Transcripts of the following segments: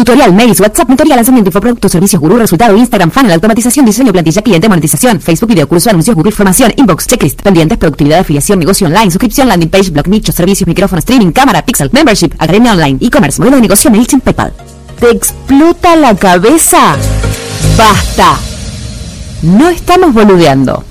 Tutorial, mails, WhatsApp, mentoría, lanzamiento, infoproductos, servicios, gurú, resultado, Instagram, funnel, automatización, diseño, plantilla, cliente, monetización, Facebook, video, curso, anuncios, Google, información, inbox, checklist, pendientes, productividad, afiliación, negocio online, suscripción, landing page, blog, nicho, servicios, micrófono, streaming, cámara, pixel, membership, academia online, e-commerce, modelo de negocio, MailChimp, PayPal. ¿Te explota la cabeza? ¡Basta! No estamos boludeando.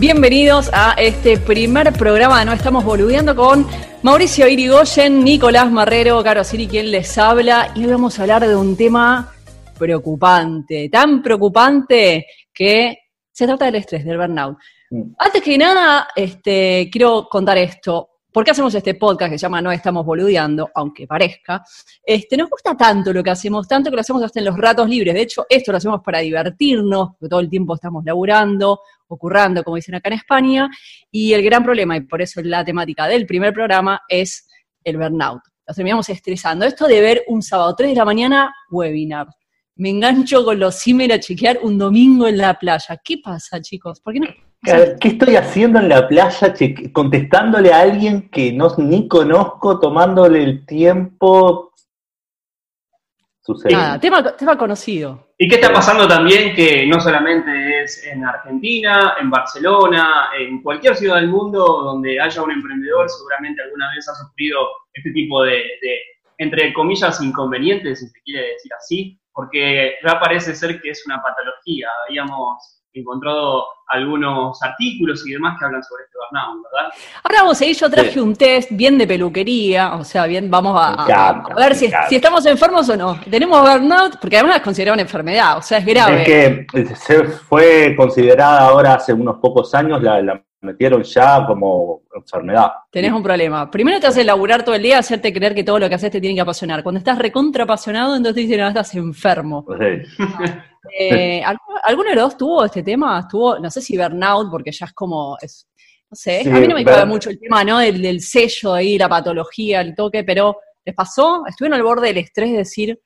Bienvenidos a este primer programa de No Estamos Boludeando con Mauricio Irigoyen, Nicolás Marrero, Caro Siri, quien les habla. Y hoy vamos a hablar de un tema preocupante, tan preocupante que se trata del estrés, del burnout. Mm. Antes que nada, este, quiero contar esto. ¿Por qué hacemos este podcast que se llama No estamos boludeando, aunque parezca? Este, nos gusta tanto lo que hacemos, tanto que lo hacemos hasta en los ratos libres. De hecho, esto lo hacemos para divertirnos, porque todo el tiempo estamos laburando, ocurrando, como dicen acá en España. Y el gran problema, y por eso la temática del primer programa, es el burnout. Nos terminamos estresando. Esto de ver un sábado 3 de la mañana, webinar. Me engancho con los cimer a chequear un domingo en la playa. ¿Qué pasa, chicos? ¿Por qué no? ¿Qué estoy haciendo en la playa contestándole a alguien que no ni conozco, tomándole el tiempo? Sucede. Nada, tema, tema conocido. ¿Y qué está pasando también que no solamente es en Argentina, en Barcelona, en cualquier ciudad del mundo donde haya un emprendedor, seguramente alguna vez ha sufrido este tipo de, entre comillas, inconvenientes, si se quiere decir así, porque ya parece ser que es una patología. Habíamos encontrado algunos artículos y demás que hablan sobre este burnout, ¿verdad? Ahora vamos a ir, yo traje Sí. un test bien de peluquería, o sea, bien, vamos a, Me encanta, a ver si, estamos enfermos o no. Tenemos burnout, porque además es considerada una enfermedad, o sea, es grave. Es que se fue considerada ahora hace unos pocos años, la, la metieron ya como enfermedad. Tenés un problema. Primero te hace laburar todo el día, hacerte creer que todo lo que haces te tiene que apasionar. Cuando estás recontra apasionado, entonces te dicen, no, estás enfermo. Sí. Eh, ¿alguno, de los dos tuvo este tema? Tuvo, no sé si burnout, porque ya es como, es- no sé, Sí, a mí no me cabe mucho el tema, ¿no? Del, del sello ahí, la patología, el toque, pero ¿les pasó? ¿Estuvieron al borde del estrés de decir,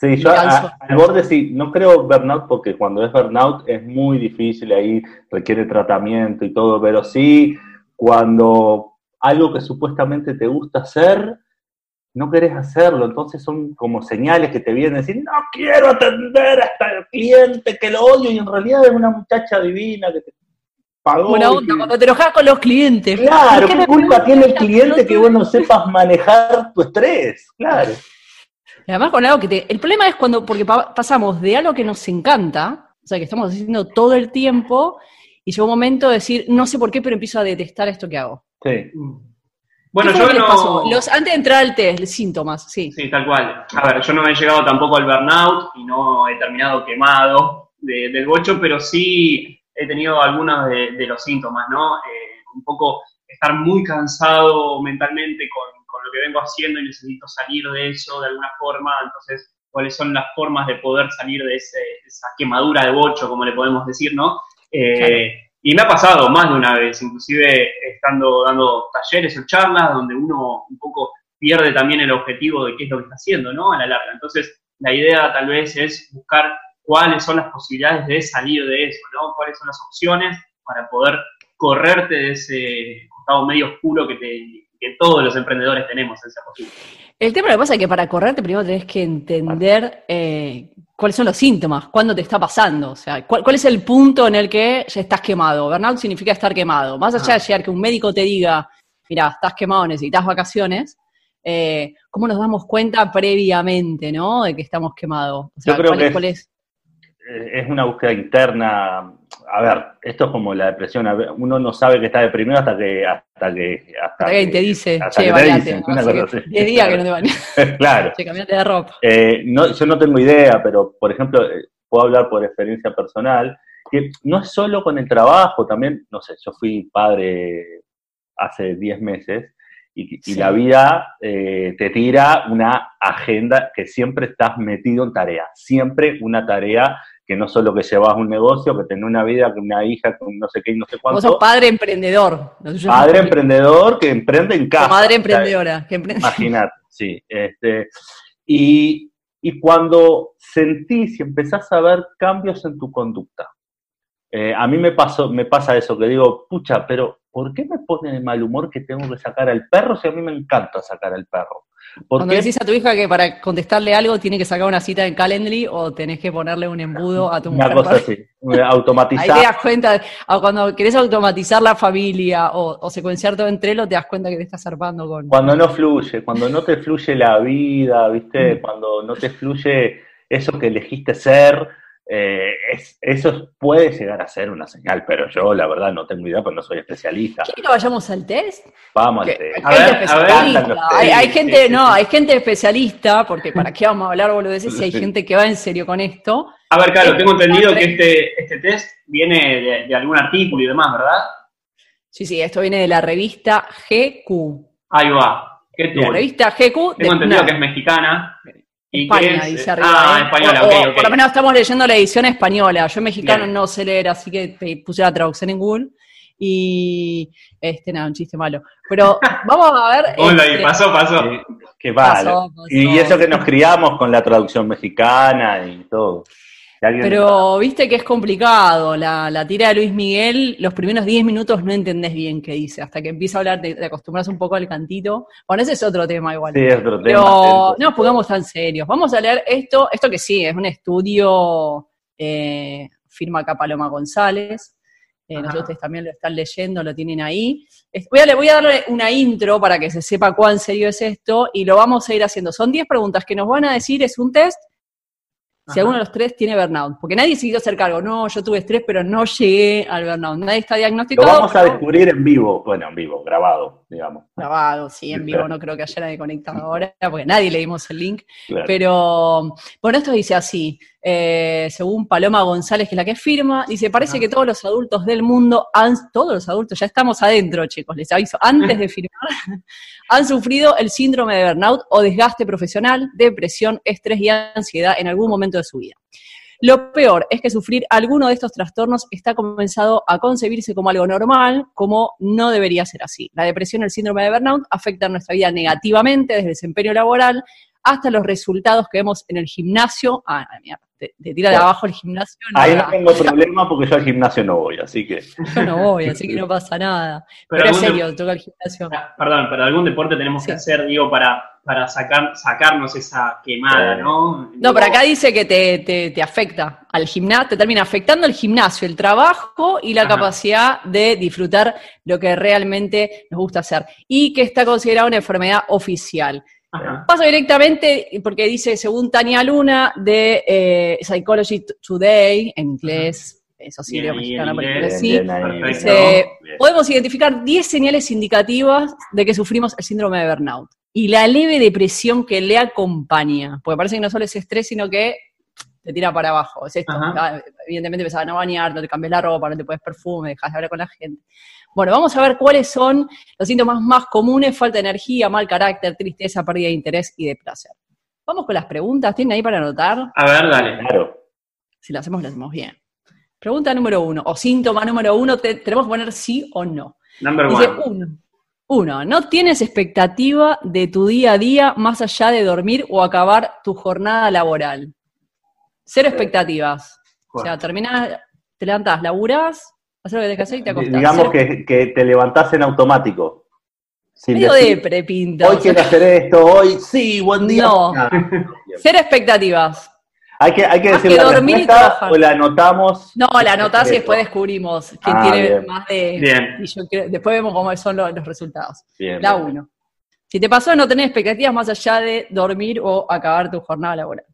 Sí, yo a- al borde sí, no creo burnout porque cuando es burnout es muy difícil, ahí requiere tratamiento y todo, pero sí cuando algo que supuestamente te gusta hacer, no querés hacerlo, entonces son como señales que te vienen a decir, no quiero atender hasta el cliente que lo odio y en realidad es una muchacha divina que te pagó. buena y onda, que- cuando te enojas con los clientes? Claro, ¿Por qué ¿qué me culpa tiene el cliente que No vos no sepas manejar tu estrés? Claro. Y además con algo que te... El problema es cuando, porque pa- pasamos de algo que nos encanta, o sea, que estamos haciendo todo el tiempo, y llega un momento de decir, no sé por qué, pero empiezo a detestar esto que hago. Sí. Bueno, ¿Qué fue yo no... pasó? Los, antes de entrar al test, síntomas, sí. Sí, tal cual. A ver, yo no he llegado tampoco al burnout y no he terminado quemado de- del bocho, pero sí he tenido algunos de, de los síntomas, ¿no? Eh, un poco estar muy cansado mentalmente con, con lo que vengo haciendo y necesito salir de eso de alguna forma. Entonces, ¿cuáles son las formas de poder salir de ese- esa quemadura de bocho, como le podemos decir, ¿no? Eh, Y me ha pasado más de una vez, inclusive estando dando talleres o charlas donde uno un poco pierde también el objetivo de qué es lo que está haciendo, ¿no? A la larga. Entonces, la idea tal vez es buscar cuáles son las posibilidades de salir de eso, ¿no? Cuáles son las opciones para poder correrte de ese costado medio oscuro que, te- que todos los emprendedores tenemos en esa posible. El tema lo que pasa es que para correrte primero tenés que entender eh, cuáles son los síntomas, cuándo te está pasando, o sea, cuál, cuál es el punto en el que ya estás quemado. Burnout significa estar quemado. Más allá de llegar que un médico te diga, mira, estás quemado, necesitas vacaciones, eh, ¿cómo nos damos cuenta previamente, ¿no? De que estamos quemados. O sea, Yo creo ¿cuál, que es- cuál es? Eh, es una búsqueda interna. A ver, esto es como la depresión. ver, Uno no sabe que está deprimido hasta que hasta que hasta, Hasta que te dice, hasta che, que te dicen, ¿no? una Hace cosa que- así. 10 días que no te bañas. claro. Che, cambiate de ropa. Eh, no, yo no tengo idea, pero por ejemplo, eh, puedo hablar por experiencia personal, que no es solo con el trabajo, también, no sé, yo fui padre hace 10 meses y, y Sí. la vida eh, te tira una agenda que siempre estás metido en tarea, siempre una tarea que no solo que llevas un negocio, que tenés una vida, que una hija, con no sé qué y no sé Vos sos cuánto. padre emprendedor. Padre emprendedor que emprende en casa. Madre O sea, emprendedora. que emprende- Imagínate, sí. Este, y, y cuando sentís y empezás a ver cambios en tu conducta, Eh, a mí me, pasó, me pasa eso, que digo, pucha, pero ¿por qué me pone de mal humor que tengo que sacar al perro si a mí me encanta sacar al perro? ¿Por Cuando qué? decís a tu hija que para contestarle algo tiene que sacar una cita en Calendly o tenés que ponerle un embudo a tu Una mujer. cosa para- así, Ahí te das automatizar. cuenta, o cuando querés automatizar la familia o, o secuenciar todo en Trello, te das cuenta que te estás zarpando con... Cuando no fluye, cuando no te fluye la vida, Mm. ¿viste? Cuando no te fluye eso que elegiste ser, eh, es- eso puede llegar a ser una señal, pero yo la verdad no tengo idea, porque no soy especialista. ¿Quieres que vayamos al test? Vamos Que- al test. hay A gente ver, a hay, gente, sí, sí. no, hay gente especialista, porque para qué vamos a hablar boludeces si hay gente que va en serio con esto. A ver, claro, tengo entendido que este, este test viene de, de algún artículo y demás, ¿verdad? Sí, sí, esto viene de la revista GQ. Ahí va. ¿Qué La revista GQ de Tengo entendido no, que es mexicana. España, dice arriba. Ah, ¿eh? española, O-. Por lo menos estamos leyendo la edición española. Yo mexicano Bien. no sé leer, así que te puse la traducción en Google. Y este, nada, un chiste malo. Pero vamos a ver. Hola, y este, pasó, pasó. Que, que vale. pasó, pasó. Y eso que nos criamos con la traducción mexicana y todo. Pero viste que es complicado. La, la tira de Luis Miguel, los primeros 10 minutos no entendés bien qué dice. Hasta que empieza a hablar, te, te acostumbras un poco al cantito. Bueno, ese es otro tema igual. Sí, es otro tema. Pero no nos pongamos tan serios. Vamos a leer esto, esto que sí, es un estudio, eh, firma acá Paloma González. Eh, ustedes también lo están leyendo, lo tienen ahí. Voy a, le voy a darle una intro para que se sepa cuán serio es esto y lo vamos a ir haciendo. Son 10 preguntas que nos van a decir, es un test, si alguno de los tres tiene burnout. Porque nadie se quiso hacer cargo. No, yo tuve estrés, pero no llegué al burnout. Nadie está Lo diagnosticado. vamos a descubrir en vivo, bueno, en vivo, grabado, digamos. grabado, sí, en vivo, no creo que haya nadie conectado ahora, porque nadie le dimos el link. Claro. Pero, bueno, esto dice así, eh, según Paloma González, que es la que firma, dice, parece Ajá. que todos los adultos del mundo, han, todos los adultos, ya estamos adentro, chicos, les aviso, antes de firmar, han sufrido el síndrome de burnout o desgaste profesional, depresión, estrés y ansiedad en algún momento de su vida. Lo peor es que sufrir alguno de estos trastornos está comenzado a concebirse como algo normal, como no debería ser así. La depresión y el síndrome de burnout afectan nuestra vida negativamente, desde el desempeño laboral hasta los resultados que vemos en el gimnasio. Ah, mira, te, te tira de Bueno. abajo el gimnasio. no Ahí no tengo problema porque yo al gimnasio no voy, así que. Yo no voy, así que no pasa nada. Pero Pero, en serio, toca el gimnasio. Perdón, pero algún deporte tenemos que hacer, digo, para, para sacar, sacarnos esa quemada. ¿no? No, pero acá dice que te, te, te afecta al gimnasio, te termina afectando el gimnasio, el trabajo y la Ajá. capacidad de disfrutar lo que realmente nos gusta hacer. Y que está considerada una enfermedad oficial. Ajá. Paso directamente, porque dice, según Tania Luna, de eh, Psychology Today, en inglés, eso sí, Bien pero Perfecto. Podemos identificar 10 señales indicativas de que sufrimos el síndrome de burnout y la leve depresión que le acompaña, porque parece que no solo es estrés, sino que te tira para abajo. Es esto, Ajá. ah, evidentemente empezás a no bañar, no te cambias la ropa, no te pones perfume, dejas de hablar con la gente. Bueno, vamos a ver cuáles son los síntomas más comunes, falta de energía, mal carácter, tristeza, pérdida de interés y de placer. Vamos con las preguntas, ¿tienen ahí para anotar? A ver, dale. Claro. Si lo hacemos, lo hacemos bien. Pregunta número uno, o síntoma número uno, te- tenemos que poner sí o no. Number Dice one. uno. Uno, ¿no tienes expectativa de tu día a día más allá de dormir o acabar tu jornada laboral? Cero expectativas. O sea, terminás, te levantás, laburás, haces lo que tenés que hacer y te acostás. Digamos que, que te levantás en automático. Sin Medio decir, depre pinta. Hoy quiero hacer esto, hoy sí, buen día. No. Ah, Cero expectativas. Hay que, hay que decir que la respuesta o la anotamos. No, la anotás y después descubrimos quién Ah, tiene bien. más de... Bien. Y yo creo- después vemos cómo son los, los resultados. Bien, La uno. Si te pasó no tener expectativas más allá de dormir o acabar tu jornada laboral.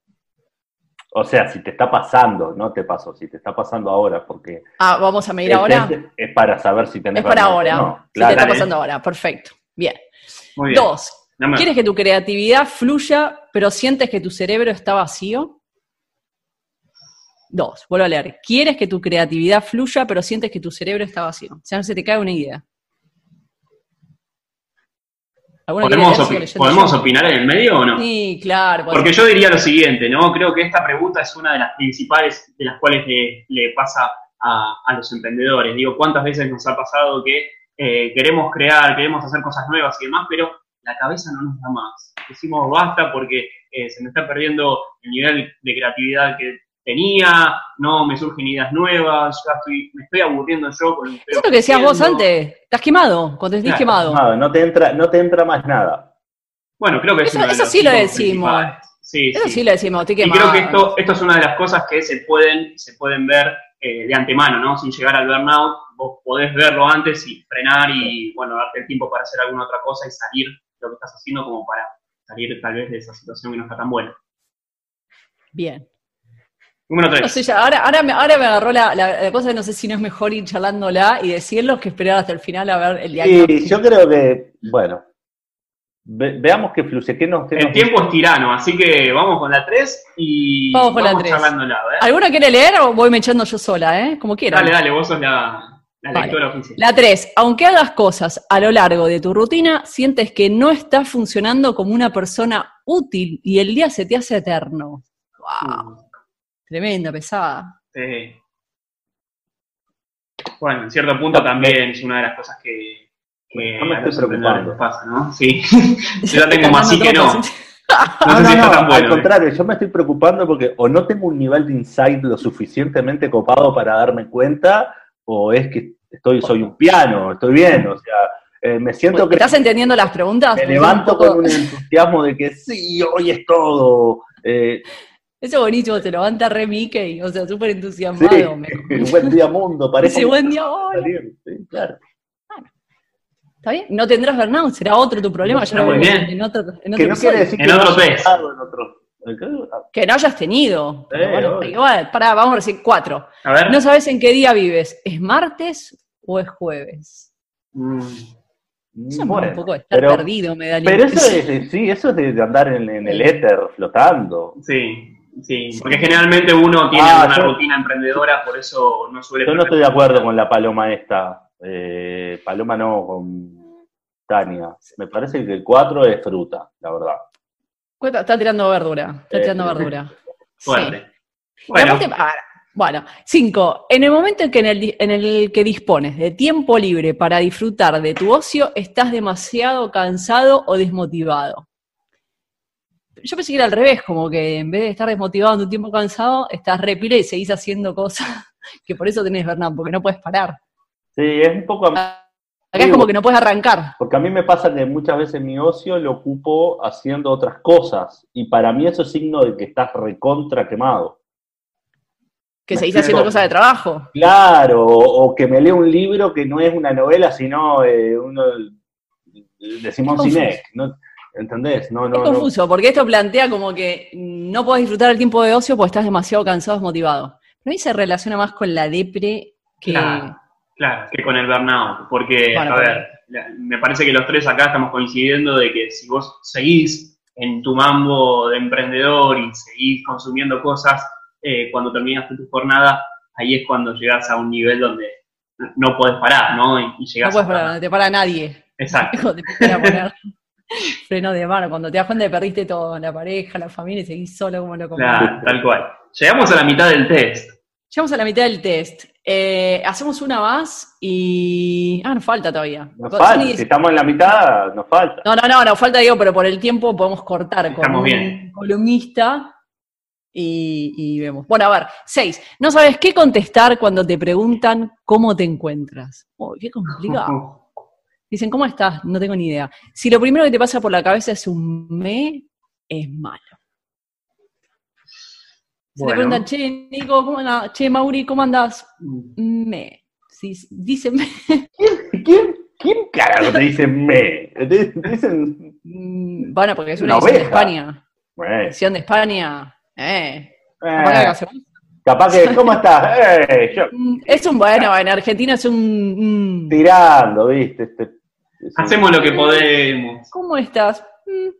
O sea, si te está pasando, no te pasó, si te está pasando ahora, porque Ah, vamos a medir ahora. es para saber si tenés Es para ahora. No, Si claro. te está dale. pasando ahora, perfecto. Bien. Muy bien. Dos. ¿Quieres que tu creatividad fluya, pero sientes que tu cerebro está vacío? Dos. Vuelvo a leer. ¿Quieres que tu creatividad fluya, pero sientes que tu cerebro está vacío? O sea, no se te cae una idea. ¿Alguna quiere ¿Podemos, opi- ¿podemos opinar en el medio o no? Sí, claro. Porque yo diría lo siguiente, ¿no? Creo que esta pregunta es una de las principales de las cuales le, le pasa a, a los emprendedores. Digo, ¿cuántas veces nos ha pasado que eh, queremos crear, queremos hacer cosas nuevas y demás, pero la cabeza no nos da más? Decimos basta porque eh, se me está perdiendo el nivel de creatividad que tenía, no me surgen ideas nuevas, ya estoy, me estoy aburriendo yo con Eso es lo que decías vos antes, estás quemado, cuando estés Claro, quemado. No, te entra, no te entra más nada. Bueno, creo que es Eso- de eso sí lo decimos. Sí, Eso sí. sí le decimos, estoy Y quemado. creo que esto, esto es una de las cosas que se pueden, se pueden ver eh, de antemano, ¿no? Sin llegar al burnout, vos podés verlo antes y frenar y, bueno, darte el tiempo para hacer alguna otra cosa y salir de lo que estás haciendo como para salir tal vez de esa situación que no está tan buena. Bien. Número No 3. sé, ya, ahora, ahora, me, ahora me agarró la, la- la cosa de no sé si no es mejor ir charlándola y decirlo que esperar hasta el final a ver el diagnóstico. Y yo creo que, bueno, ve- veamos qué fluye. ¿Qué nos, qué El nos- tiempo es tirano, así que vamos con la 3 y Vamos con la tres. charlándola, ¿eh? ¿Alguno quiere leer o voy me echando yo sola, eh? Como quieran. Dale, dale, vos sos la, la Vale. lectora oficial. La 3. Aunque hagas cosas a lo largo de tu rutina, sientes que no estás funcionando como una persona útil y el día se te hace eterno. ¡Wow! Tremenda, pesada. Sí. Bueno, en cierto punto también es una de las cosas que, que No me estoy preocupando. pasa, ¿no? Sí. Yo ya tengo más sí que no. No sé No, no, si está no, tan al bueno. ¿eh? contrario, yo me estoy preocupando porque o no tengo un nivel de insight lo suficientemente copado para darme cuenta, o es que estoy, soy un piano, estoy bien, o sea, eh, me siento que ¿Estás entendiendo las preguntas? me levanto un poco- con un entusiasmo de que sí, hoy es todo. Eh, Eso es buenísimo, te levanta re Mickey, o sea, súper sí, entusiasmado. me- buen día mundo, parece Ese buen día, salir, sí, claro. ¿Está bien? No tendrás burnout, será otro tu problema. No, ya lo muy vemos bien. En otro, en otro Que no quiere decir En que otro en otro. Que no hayas tenido. Eh, bueno, igual, pará, vamos a decir cuatro. A ver. No sabes en qué día vives. ¿Es martes o es jueves? Mm, Eso es Bueno, un poco de estar pero- perdido, me da Pero eso es, de- sí, eso es de, de andar en, en el éter flotando. Sí, sí, porque generalmente uno tiene Ah, una yo- rutina emprendedora, por eso no suele... Yo no estoy de acuerdo con la paloma esta. Eh, paloma no, con Tania. Me parece que el 4 es fruta, la verdad. Está tirando verdura. Está Eh, tirando verdura. Fuerte. Bueno, ah, bueno, cinco. En el momento en que en el, di- en el que dispones de tiempo libre para disfrutar de tu ocio, estás demasiado cansado o desmotivado. Yo pensé que era al revés, como que en vez de estar desmotivado en tu tiempo cansado, estás repila y seguís haciendo cosas que por eso tenés burnout, porque no puedes parar. Sí, es un poco... Acá es como que no puedes arrancar. Porque a mí me pasa que muchas veces mi ocio lo ocupo haciendo otras cosas. Y para mí eso es signo de que estás recontra quemado. Que Me seguís haciendo cosas de trabajo. Claro, o, o que me leo un libro que no es una novela, sino eh, uno de Simón. Sinek. ¿no? ¿Entendés? No, Es no, no. confuso, porque esto plantea como que no podés disfrutar el tiempo de ocio porque estás demasiado cansado, desmotivado. Pero ahí se relaciona más con la depre que... Claro. Claro, que con el burnout, porque, Bueno, a ver, me parece que los tres acá estamos coincidiendo de que si vos seguís en tu mambo de emprendedor y seguís consumiendo cosas, eh, cuando terminaste tu jornada, ahí es cuando llegás a un nivel donde no podés parar, ¿no? Y, y No puedes parar, no te para nadie. Exacto. Poner freno de mano, cuando te das cuenta perdiste todo, la pareja, la familia, y seguís solo como lo Claro, tal cual. Llegamos a la mitad del test. Llegamos a la mitad del test. Eh, hacemos una más y... Ah, nos falta todavía. Nos falta, si estamos en la mitad, nos falta. No, no, no, nos falta, digo, pero por el tiempo podemos cortar con Estamos un bien. columnista y, y vemos. Bueno, a ver, seis. No sabes qué contestar cuando te preguntan cómo te encuentras. Uy, qué complicado. Dicen, ¿cómo estás? No tengo ni idea. Si lo primero que te pasa por la cabeza es un me, es malo. Si te Bueno. preguntan, che, Nico, ¿cómo andás? Che, Mauri, ¿cómo andás? Me. Si dicen me, ¿Quién, quién carajo te dice me? Te dicen. mm, bueno, porque es una Una edición de. España. Bueno, Edición de España. Eh. eh, Capaz que ¿cómo estás? Eh, yo, Mm, Es un bueno, en Argentina es un. mm, tirando, ¿viste? Este. Hacemos lo que podemos. ¿Cómo estás? Mm.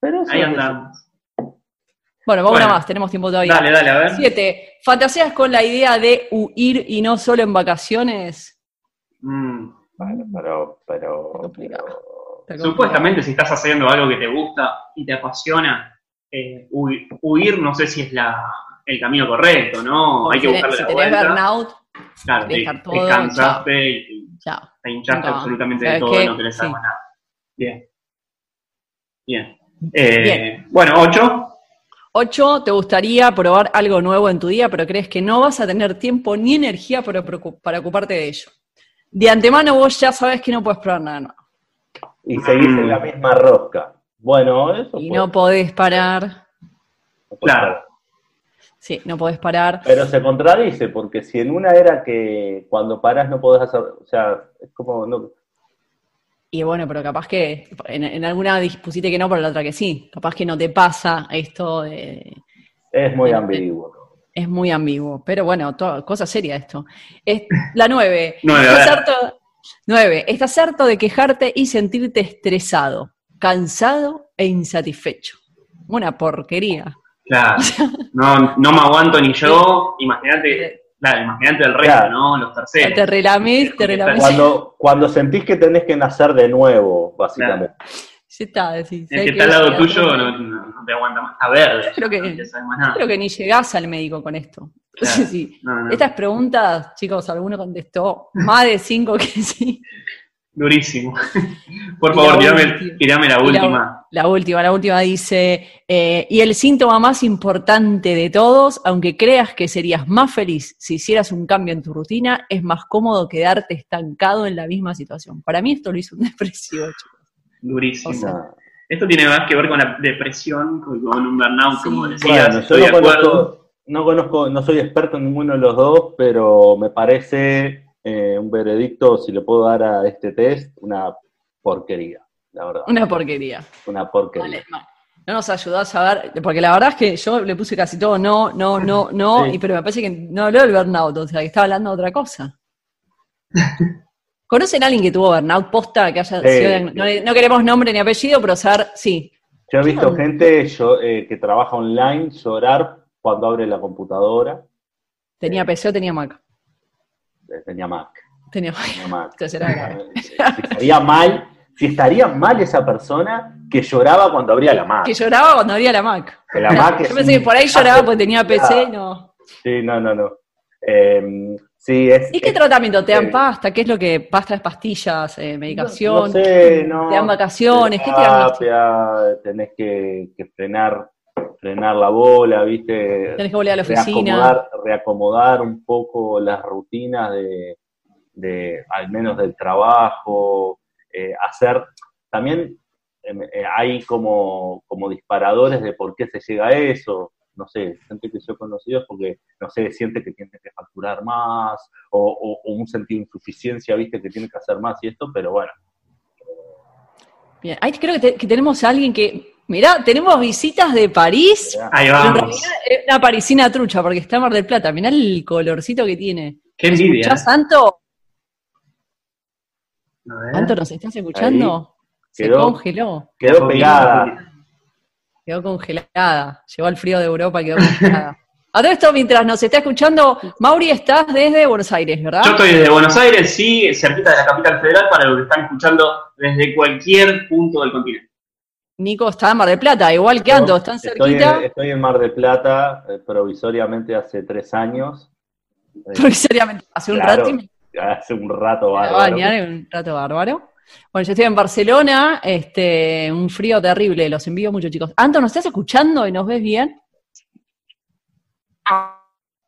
Pero Ahí andamos. Bueno, vamos Bueno. una más, tenemos tiempo todavía. Dale, dale, a ver. Siete. ¿Fantaseas con la idea de huir y no solo en vacaciones? Mm. Bueno, pero, pero, Complicado. pero- Está Supuestamente si estás haciendo algo que te gusta y te apasiona, eh, hui- huir no sé si es la, el camino correcto, ¿no? Hay que Si buscarle tenés- la si tenés vuelta. burnout, claro, te, dejar te todo, cansaste y chao. te hinchaste No, absolutamente de ¿sabes todo y no querés Sí. más nada. Bien. Bien. Eh, Bien. Bueno, ocho. Ocho, te gustaría probar algo nuevo en tu día, pero crees que no vas a tener tiempo ni energía para, para ocuparte de ello. De antemano vos ya sabes que no puedes probar nada nuevo. Y seguís en la misma rosca. Bueno, eso Y puede- no podés parar. Claro. Sí, no podés parar. Pero se contradice, porque si en una era que cuando parás no podés hacer, o sea, es como, no, Y bueno, pero capaz que en, en alguna dis- pusiste que no, pero en la otra que sí. Capaz que no te pasa esto de, es muy ambiguo. Es muy ambiguo, pero bueno, to- cosa seria esto. Es, la nueve. Nueve, Estás harto, nueve. Estás harto de quejarte y sentirte estresado, cansado e insatisfecho. Una porquería. Claro. No, no me aguanto ni yo. Imagínate, claro, imagínate el resto, Claro. ¿no? Los terceros. Te relamés, te relamés. Cuando, cuando sentís que tenés que nacer de nuevo, básicamente. Sí está, decís. El que está al lado tuyo no, te aguanta más. A ver, Creo que- no te sabe más nada. Creo que ni llegás al médico con esto. Claro. Sí. No, no. Estas preguntas, chicos, alguno contestó más de cinco que sí. Durísimo. Por favor, la tirame, última. tirame la- última. La última, la última dice, eh, y el síntoma más importante de todos, aunque creas que serías más feliz si hicieras un cambio en tu rutina, es más cómodo quedarte estancado en la misma situación. Para mí esto lo hizo un depresivo, chicos. Durísimo. O sea, No. Esto tiene más que ver con la depresión, con, un burnout, como decías. Bueno, yo estoy no de acuerdo. conozco, no conozco, no soy experto en ninguno de los dos, pero me parece eh, un veredicto, si le puedo dar a este test, una porquería, la verdad. Una porquería. Una porquería. Vale, no nos ayudó a saber, porque la verdad es que yo le puse casi todo no, no, no, no, Sí. y, pero me parece que no habló del burnout, o sea, que estaba hablando de otra cosa. ¿Conocen a alguien que tuvo burnout posta? Que haya sido- no, no queremos nombre ni apellido, pero saber, sí. Yo he visto gente yo, eh, que trabaja online llorar cuando abre la computadora. Tenía PC o tenía Mac. Eh, Tenía Mac. Tenía Tenía Mac. Entonces era grave. Eh, Si estaría mal, si estaría mal esa persona que lloraba cuando abría la Mac. Que lloraba cuando abría la Mac. Que la Mac es Yo pensé que por ahí lloraba porque tenía PC, no. Sí, no, no, no. Eh, sí, es. ¿Y qué es- tratamiento? ¿Te dan eh, pasta? ¿Qué es lo que pasta es pastillas, eh, medicación? No, no sé, no. ¿Te dan vacaciones? ¿Qué te dan? Terapia, tenés que, que frenar, frenar la bola, ¿viste? Tenés que volver a la oficina. reacomodar, reacomodar un poco las rutinas de, de al menos del trabajo, eh, hacer, también eh, eh, hay como, como disparadores de por qué se llega a eso, no sé, gente que yo he conocido es porque, no sé, siente que tiene que facturar más, o, o- o un sentido de insuficiencia, viste, que tiene que hacer más y esto, pero bueno, Bien, ahí creo que, te- que tenemos a alguien que. Mirá, tenemos visitas de París. Ahí En vamos. realidad es una parisina trucha, porque está en Mar del Plata. Mirá el colorcito que tiene. Qué envidia. ¿Escuchás, Santo? A ver. ¿Santo nos estás escuchando? Se Quedó- congeló. quedó pegada. Quedó congelada. Llegó al frío de Europa y quedó congelada. A todo esto, mientras nos está escuchando, Mauri, estás desde Buenos Aires, ¿verdad? Yo estoy desde Buenos Aires, sí, cerquita de la capital federal, para los que están escuchando desde cualquier punto del continente. Nico está en Mar del Plata, igual que Ando, están Estoy en, cerquita. estoy en Mar del Plata eh, provisoriamente hace tres años. Provisoriamente, hace un rato y me hace un rato a bárbaro. bañar un rato bárbaro. Bueno, yo estoy en Barcelona, este, un frío terrible, los envío mucho, chicos. Anto, ¿nos estás escuchando y nos ves bien?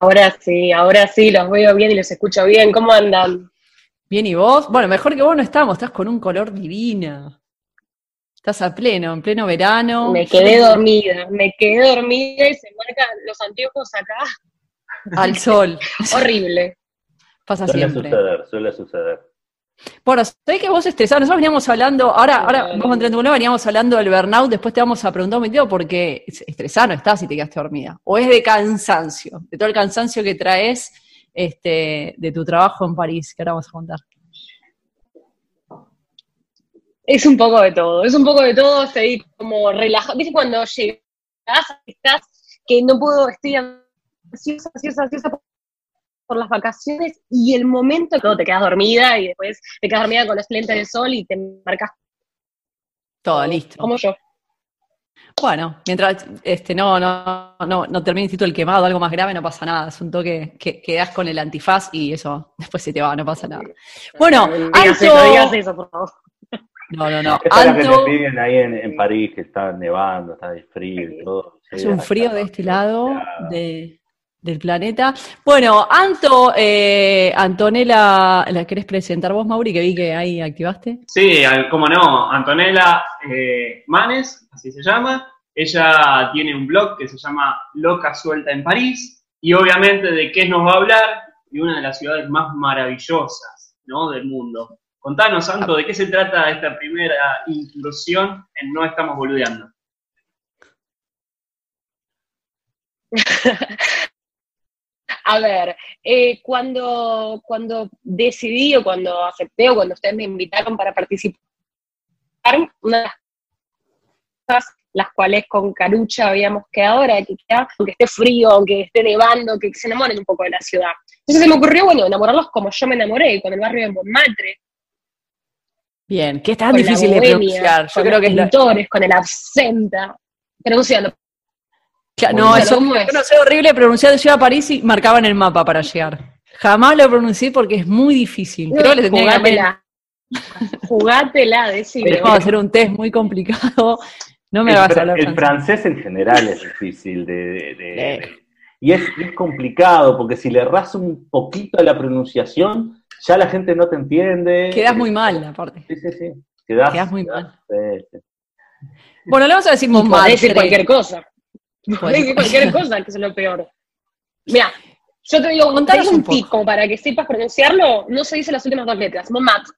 Ahora sí, ahora sí, los veo bien y los escucho bien. ¿Cómo andan? Bien, ¿y vos? Bueno, mejor que vos no estamos, estás con un color divina. Estás a pleno, en pleno verano. Me quedé dormida, me quedé dormida y se marcan los anteojos acá. Al sol. Horrible. Pasa Suele siempre. suceder, suele suceder. Bueno, sabés que vos estresado, nosotros veníamos hablando, ahora, ahora vamos a entrar en tu nuevo, veníamos hablando del burnout, después te vamos a preguntar un motivo porque estresado no estás si te quedaste dormida. O es de cansancio, de todo el cansancio que traes este, de tu trabajo en París, que ahora vamos a contar. Es un poco de todo, es un poco de todo, estoy como relajado. ¿Viste cuando llegas, estás que no puedo, estoy ansiosa, ansiosa, ansiosa por- las vacaciones y el momento que te quedas dormida y después te quedas dormida con los lentes de sol y te marcas Todo listo. como yo. Bueno, mientras este, no, no, no, no termine el título el quemado, algo más grave, no pasa nada. Es un toque que quedás con el antifaz y eso después se te va, no pasa nada. Bueno, digas Anto, eso, no digas eso, por favor. No, no, no. Es para que Anto, te piden ahí en, en París, que está nevando, está de frío y todo. es un frío de este lado de- del planeta. Bueno, Anto, eh, Antonella, ¿la querés presentar vos, Mauri? Que vi que ahí activaste. Sí, cómo no, Antonella eh, Manes, así se llama. Ella tiene un blog que se llama Loca Suelta en París. Y obviamente, ¿de qué nos va a hablar? De una de las ciudades más maravillosas ¿no? del mundo. Contanos, Santo, ¿de qué se trata esta primera incursión en No Estamos Boludeando? A ver, eh, cuando, cuando decidí o cuando acepté o cuando ustedes me invitaron para participar, una de las cosas las cuales con Carucha habíamos quedado era que aunque esté frío, aunque esté nevando, que se enamoren un poco de la ciudad. Entonces se me ocurrió, bueno, enamorarlos como yo me enamoré, con el barrio de Montmartre, Bien, que es tan difícil de pronunciar. Yo con creo los que pintores, con el absenta. Pronunciando. Claro, no, eso ¿Cómo es? yo no sé, horrible pronunciar. Yo a París y marcaba en el mapa para llegar. Jamás lo pronuncié porque es muy difícil. Creo que le tendría que Jugátela. Jugátela, decime. Vamos a hacer un test muy complicado. No me el, vas a hablar el francés. francés en general es difícil de, de- de- de- y es, es complicado porque si le erras un poquito a la pronunciación, ya la gente no te entiende. Quedás muy mal, aparte. Sí, sí, sí. Quedás, Quedás muy mal. sí, sí. Bueno, le vamos a decir Montmartre. decir cualquier cosa. Cualquier cosa, que es lo peor. Mira, yo te digo, digo un un tip poco. como para que sepas pronunciarlo, no se dice las últimas dos letras. Montmartre.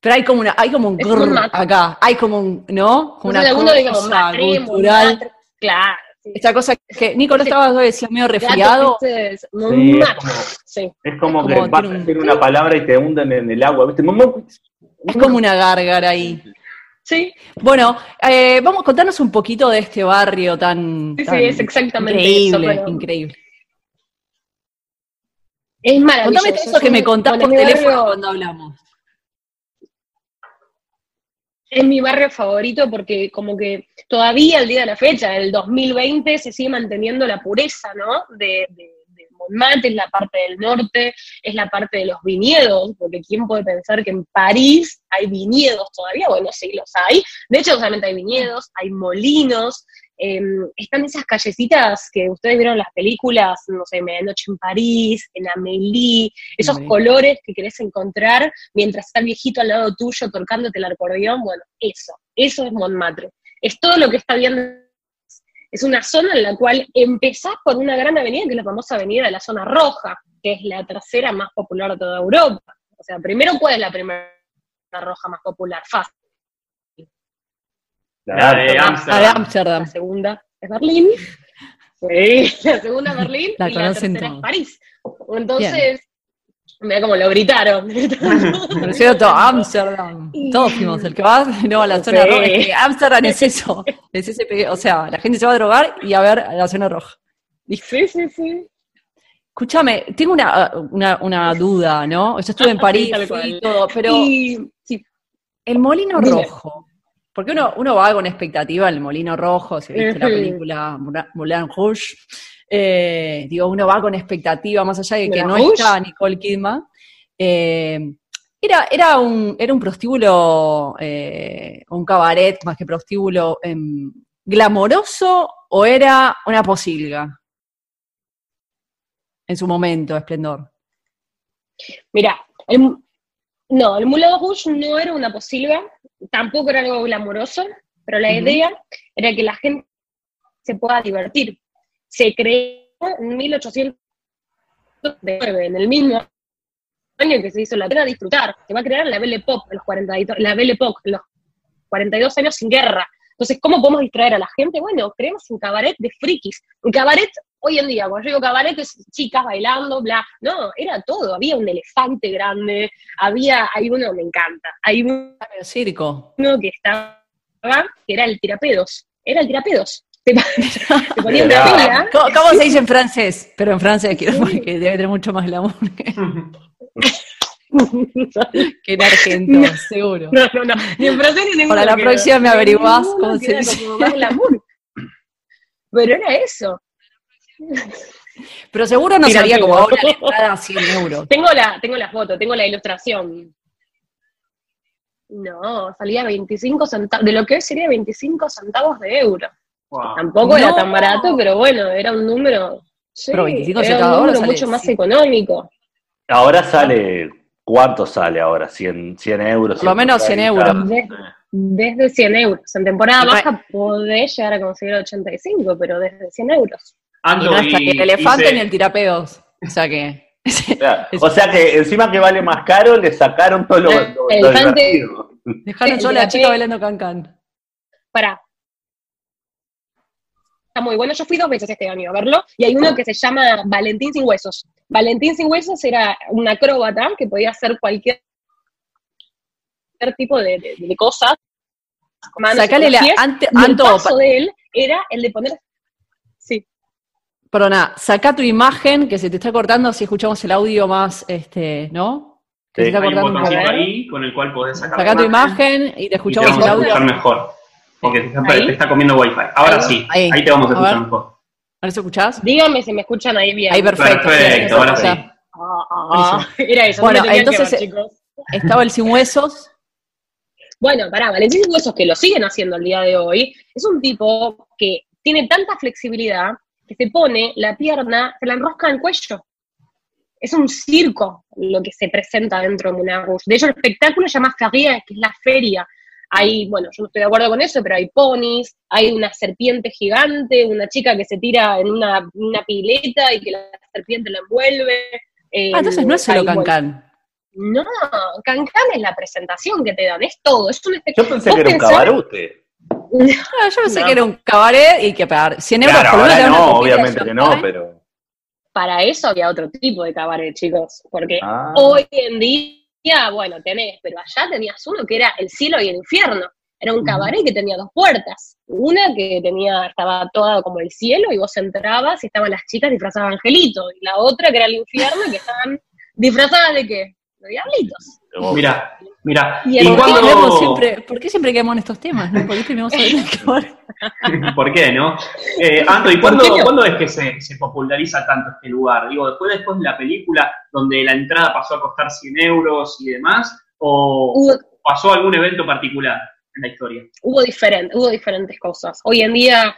Pero hay como una, hay como un grrr acá. Hay como un, ¿no? Como Entonces, una cosa cultural. Claro. sí. Esta cosa que Nico no Sí. estaba decía medio resfriado. ¿viste? Sí, es como, Sí. es como Es que como vas a decir una palabra y te hunden en el agua, ¿viste? Es como una gárgara ahí. Sí, Bueno, eh, vamos a contarnos un poquito de este barrio tan, sí, sí, es exactamente increíble, eso. pero increíble. Es maravilloso. Contame eso es que me contás por teléfono barrio- cuando hablamos. Es mi barrio favorito porque como que todavía al día de la fecha, el 2020, se sigue manteniendo la pureza, ¿no? De, de, de Montmartre, es la parte del norte, es la parte de los viñedos, porque ¿quién puede pensar que en París hay viñedos todavía? Bueno, sí, los hay. De hecho, solamente hay viñedos, hay molinos, eh, están esas callecitas que ustedes vieron en las películas, no sé, Medianoche en París, en Amélie, esos Amélie. colores que querés encontrar mientras está el viejito al lado tuyo tocándote el acordeón, bueno, eso, eso es Montmartre. Es todo lo que está viendo. Es una zona en la cual empezás por una gran avenida, que es la famosa avenida de la zona roja, que es la tercera más popular de toda Europa. O sea, primero, ¿cuál es la primera roja más popular? Fácil. La de Ámsterdam. La segunda es Berlín. Sí, la segunda es Berlín La y la tercera es París. Entonces, mira cómo lo gritaron. Por cierto, Ámsterdam. Todos fuimos. El que va no a la zona Sí. roja. Es que Ámsterdam es eso. Es ese, o sea, la gente se va a drogar y a ver a la zona roja. Sí, sí, sí. Escúchame, tengo una, una, una duda, ¿no? Yo estuve en París fui cual. y todo, pero Y, sí, el molino Dime. rojo. Porque uno, uno va con expectativa al molino rojo, si viste la película Moulin Rouge. Eh, digo, uno va con expectativa, más allá de que ¿Moulin no está Nicole Kidman. eh, era, era, un, era un prostíbulo, eh, un cabaret más que prostíbulo, em, glamoroso o era una posilga en su momento, esplendor. Mira, el, no, el Moulin Rouge no era una posilga, tampoco era algo glamuroso, pero la idea era que la gente se pueda divertir. Se creó en 1809, en el mismo año que se hizo la pena disfrutar. Se va a crear la Belle en los 42, la Belle en los 42 años sin guerra. Entonces, ¿cómo podemos distraer a la gente? Bueno, creemos un cabaret de frikis. Un cabaret, hoy en día, cuando yo digo cabaret, es chicas bailando, bla. No, era todo. Había un elefante grande, había, hay uno, me encanta, hay uno El circo. que estaba, que era el tirapedos. Era el tirapedos. Te, te ponía una Era- pila. ¿Cómo, cómo se dice en francés? Pero en francés quiero porque debe tener mucho más glamour que, que en argento, seguro. No, no, no. Ni en francés ni en Para la próxima me averiguás cómo se dice. como más glamour. Pero era eso. Pero seguro no salía como ahora la entrada a 100 euros. Tengo la, tengo la foto, tengo la ilustración. No, salía 25 centavos, de lo que hoy sería 25 centavos de euro. Wow. Tampoco era No. tan barato, pero bueno, era un número, sí, Pero 25 era centavos un número dólar mucho sale, más sí. económico. Ahora sale, ¿cuánto sale ahora? 100, 100 euros. Por lo menos 100 euros. De- desde 100 euros. En temporada Y baja podés llegar a conseguir 85, pero desde 100 euros. Y Ando no está y ni el elefante hice- ni el tirapedos. O sea que. O sea, o sea que encima que vale más caro, le sacaron todo lo, El lo- lo. Dejaron sola a la chica bailando cancán. Para. Está muy bueno. Yo fui dos veces este año a verlo y hay uno que se llama Valentín sin huesos. Valentín sin huesos era un acróbata que podía hacer cualquier tipo de, de- de cosas. Sacale la. ante- y el paso de él era el de poner. Sí. perdona, saca tu imagen que se te está cortando si escuchamos el audio más, este, ¿no? Que Sí, se está Hay un botoncito ahí con el cual podés sacar Saca tu imagen y te y te escuchamos vamos el a audio. escuchar mejor. Porque te está, te está comiendo wifi. Ahora Ahí. sí, Ahí. ahí, te vamos a A escuchar ver. mejor. ¿Ahora se escuchás? Dígame si me escuchan ahí bien. Ahí perfecto. Perfecto, ahora sí. Ah, ah, era eso. Bueno, no entonces, ver, chicos. Estaba el sin huesos. Bueno, pará, Valentín Sin Huesos, que lo siguen haciendo el día de hoy, es un tipo que tiene tanta flexibilidad que se pone la pierna, se la enrosca en el cuello. Es un circo lo que se presenta dentro de Moulin Rouge. De hecho, el espectáculo se llama Feria, que es la feria. Hay, bueno, yo no estoy de acuerdo con eso, pero hay ponis, hay una serpiente gigante, una chica que se tira en una, una pileta y que la serpiente la envuelve. eh, Ah, entonces no es solo bueno, cancán. no, Cancán es la presentación que te dan, es todo, es un Yo pensé que era un cabarute. Ah, yo pensé No. que era un cabaret y que pagar 100 euros Claro, por ahora no, obviamente que no, pero. Para eso había otro tipo de cabaret, chicos, porque Ah. hoy en día, bueno, tenés, pero allá tenías uno que era el cielo y el infierno. Era un cabaret que tenía dos puertas. Una que tenía, estaba toda como el cielo y vos entrabas y estaban las chicas disfrazadas de angelito. Y la otra que era el infierno que estaban disfrazadas de qué? De diablitos. Mira, mira. Y ¿Y, el- ¿Por, qué cuándo- caemos siempre, ¿Por qué siempre quedamos en estos temas? ¿no? ¿Por qué terminamos hablando de cabaret? ¿Por qué, no? Eh, Anto, ¿y ¿Por cuándo, qué no? cuándo es que se, se populariza tanto este lugar? Digo, ¿después, después de la película donde la entrada pasó a costar 100 euros y demás? ¿O Hubo, pasó algún evento particular en la historia? hubo, diferente, hubo diferentes cosas. Hoy en día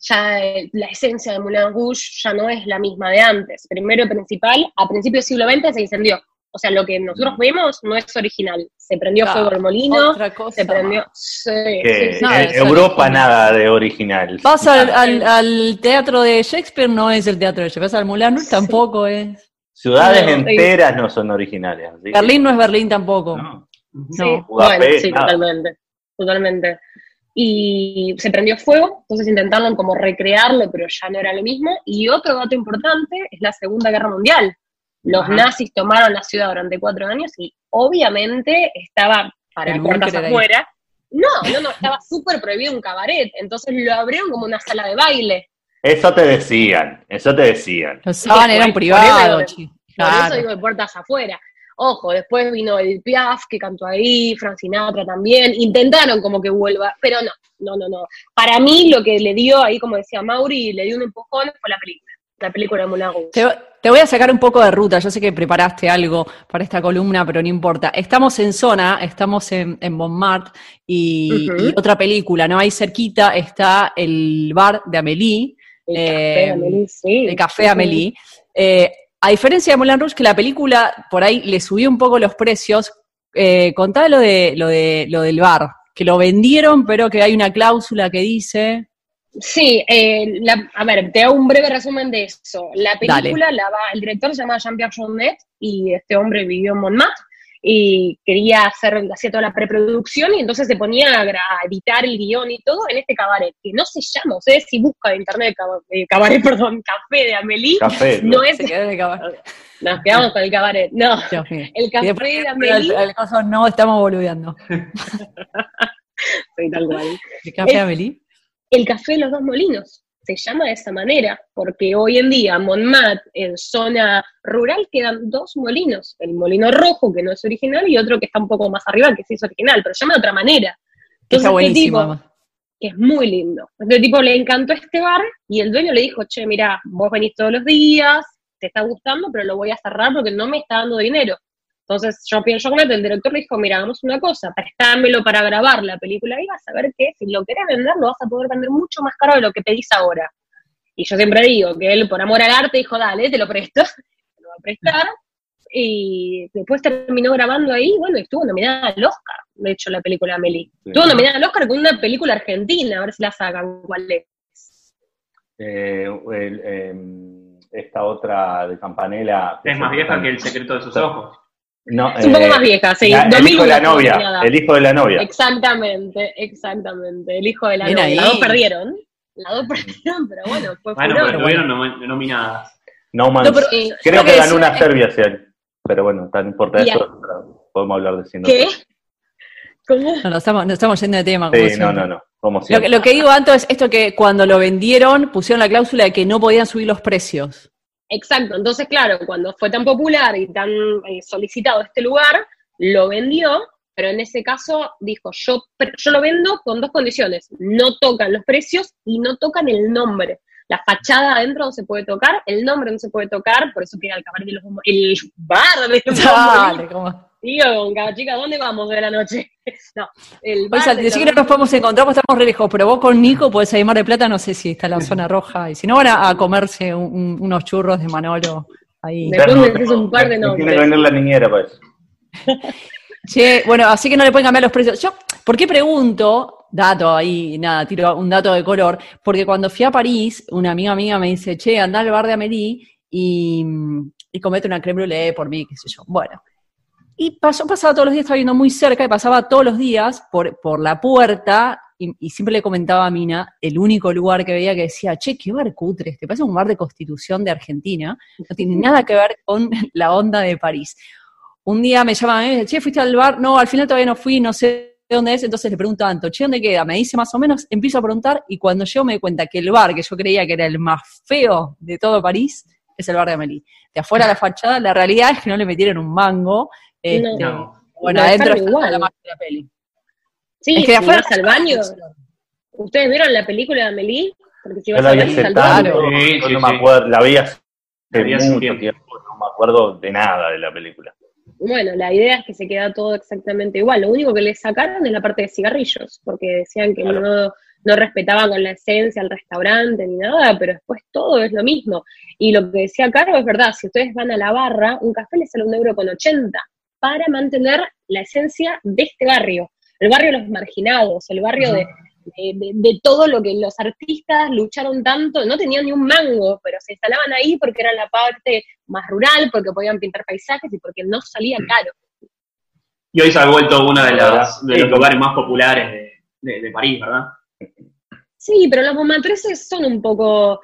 ya eh, la esencia de Moulin Rouge ya no es la misma de antes. Primero principal, a principios del siglo XX se incendió. O sea, lo que nosotros vemos no es original. Se prendió Ah, fuego el molino, Otra cosa. se prendió... Sí, Que sí, sí. Nada, en eso Europa original. nada de original. Vas al, al- al teatro de Shakespeare, no es el teatro de Shakespeare. Vas al Moulin Rouge, Sí. tampoco es. Ciudades No, enteras no son originales. Berlín no es Berlín tampoco. No. Sí, No. Budapest, bueno, sí, nada. totalmente, totalmente. Y se prendió fuego, entonces intentaron como recrearlo, pero ya no era lo mismo. Y otro dato importante es la Segunda Guerra Mundial. Los Ajá. nazis tomaron la ciudad durante cuatro años y obviamente estaba para El puertas era afuera. No, no, no, estaba súper prohibido un cabaret, entonces lo abrieron como una sala de baile. Eso te decían, eso te decían. Los Saban Sí, eran por- por privados. eso-. Por Claro. eso digo de puertas afuera. Ojo, después vino el Piaf, que cantó ahí, Frank Sinatra también, intentaron como que vuelva, pero no, no, no, no. Para mí lo que le dio ahí, como decía Mauri, le dio un empujón fue la película, la película de Moulin Rouge. Te, te voy a sacar un poco de ruta. Yo sé que preparaste algo para esta columna, pero no importa. Estamos en zona, estamos en, en Montmartre y otra película, ¿no? Ahí cerquita está el bar de Amélie, El eh, café, Amélie, sí. el Café Amélie. Eh, a diferencia de Moulin Rouge, que la película por ahí le subió un poco los precios, eh, contá lo, de, lo, de, lo del bar, que lo vendieron, pero que hay una cláusula que dice... Sí, eh, la- a ver, te hago un breve resumen de eso. La película, la va, el director se llama Jean-Pierre Jeunet y este hombre vivió en Montmartre y quería hacer, hacía toda la preproducción y entonces se ponía a, editar el guion y todo en este cabaret, que no se llama, ustedes si buscan en internet caba- eh, cabaret, perdón, café de Amélie, Café. no es, Se el nos quedamos con el cabaret, no, el café después, de el, Amélie, el coso, no estamos boludeando. sí, tal cual. ¿El café Es- Amélie? El café de los dos molinos. Se llama de esa manera, porque hoy en día en Montmartre, en zona rural, quedan dos molinos. El molino rojo, que no es original, y otro que está un poco más arriba, que sí es original, pero se llama de otra manera. Que Entonces, está este buenísimo. tipo, que es muy lindo. Este tipo le encantó este bar, y el dueño le dijo, che, mira, vos venís todos los días, te está gustando, pero lo voy a cerrar porque no me está dando dinero. Entonces, Jean-Pierre Jeunet, el director, le dijo, mira, hagamos una cosa, prestámelo para grabar la película y vas a ver que si lo querés vender, lo vas a poder vender mucho más caro de lo que pedís ahora. Y yo siempre digo que él, por amor al arte, dijo, dale, te lo presto, te lo va a prestar. Y después terminó grabando ahí, bueno, y estuvo nominada al Oscar, de hecho, la película Amelie. Sí. Estuvo nominada al Oscar con una película argentina, a ver si la sacan, ¿cuál es? Eh, el, em, esta otra de Campanella. Es más vieja que El secreto de sus ojos. No, Es un poco eh, más vieja, sí. la- el hijo 2001 de la novia. nominada. El hijo de la novia. Exactamente, exactamente. El hijo de la novia. ahí. Las dos perdieron. Las dos perdieron, pero bueno, fue Bueno, furor. pero estuvieron nom- nominadas. No Man's No, pero- Sí. Creo que que ganó una Serbia ese año. Pero bueno, tan importa Ya. eso. Podemos hablar de cine. ¿Qué? ¿Cómo? No, no estamos, no estamos yendo de tema. como Sí, no, no, no. Como Lo que, lo que digo antes es esto que cuando lo vendieron pusieron la cláusula de que no podían subir los precios. Exacto, entonces claro, cuando fue tan popular y tan eh, solicitado este lugar, lo vendió, pero en ese caso dijo, yo, yo lo vendo con dos condiciones, no tocan los precios y no tocan el nombre. La fachada adentro no se puede tocar, el nombre no se puede tocar, por eso quiere el cabaret de los bombos- el bar de los Dale, con cada chica, ¿dónde vamos de la noche? No, el O bar sea, de que no nos podemos encontrar porque estamos re lejos, pero vos con Nico podés ir a Mar de Plata, no sé si está en la zona roja, y si no van a, a comerse un- un- unos churros de Manolo ahí. Me- Después me decís un par de nombres. Tiene que venir la niñera para eso. Che, bueno, así que no le pueden cambiar los precios. Yo, ¿por qué pregunto? Dato ahí, nada, tiro un dato de color, porque cuando fui a París, una amiga mía me dice, che, anda al bar de Amélie y, y comete una creme brûlée por mí, qué sé yo. Bueno, y pasó, pasaba todos los días, estaba viendo muy cerca y pasaba todos los días por, por la puerta y, siempre le comentaba a Mina, el único lugar que veía que decía, che, qué bar cutre, este parece un bar de constitución de Argentina, no tiene nada que ver con la onda de París. Un día me llama, me dice, che, ¿fuiste al bar? No, al final todavía no fui, no sé dónde es, entonces le pregunto a Anto, che, ¿dónde queda? Me dice más o menos, empiezo a preguntar y cuando yo me doy cuenta que el bar que yo creía que era el más feo de todo París es el bar de Amélie. De afuera a la fachada, la realidad es que no le metieron un mango. este, No. Bueno, adentro está igual. la magia de la peli. Sí, Es que si de afuera vas al baño, ¿ustedes vieron la película de Amelie? Porque si vas la al baño, al Sí, sí, no me acuerdo, la vi hace La vi hace mucho tiempo. tiempo, no me acuerdo de nada de la película. Bueno, la idea es que se queda todo exactamente igual. Lo único que le sacaron es la parte de cigarrillos, porque decían que Claro. no, no respetaban con la esencia el restaurante ni nada, pero después todo es lo mismo. Y lo que decía Caro es verdad, si ustedes van a la barra, un café les sale un euro con 80 para mantener la esencia de este barrio, el barrio de los marginados, el barrio de, de, de- de todo lo que los artistas lucharon tanto, no tenían ni un mango, pero se instalaban ahí porque era la parte más rural, porque podían pintar paisajes y porque no salía caro. Y hoy se ha vuelto uno de, las- de los lugares más populares de, de- de París, ¿verdad? Sí, pero los Montmartreses son un poco...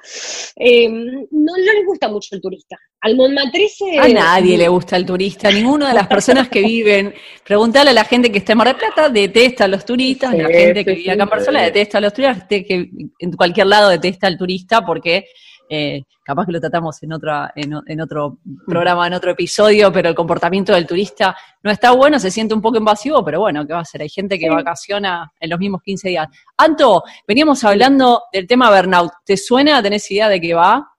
eh, no, no les gusta mucho el turista. Al Montmartrese... A nadie le gusta el turista, ninguna de las personas que viven. Preguntale a la gente que está en Mar del Plata, detesta a los turistas, Sí, la gente que vive acá en. Barcelona detesta a los turistas, que en cualquier lado detesta al turista porque eh, capaz que lo tratamos en, otra, en, otro programa, en otro episodio, pero el comportamiento del turista no está bueno, se siente un poco invasivo, pero bueno, ¿qué va a hacer? Hay gente que Sí. vacaciona en los mismos 15 días. Anto, veníamos hablando del tema burnout. ¿Te suena? ¿Tenés idea de qué va?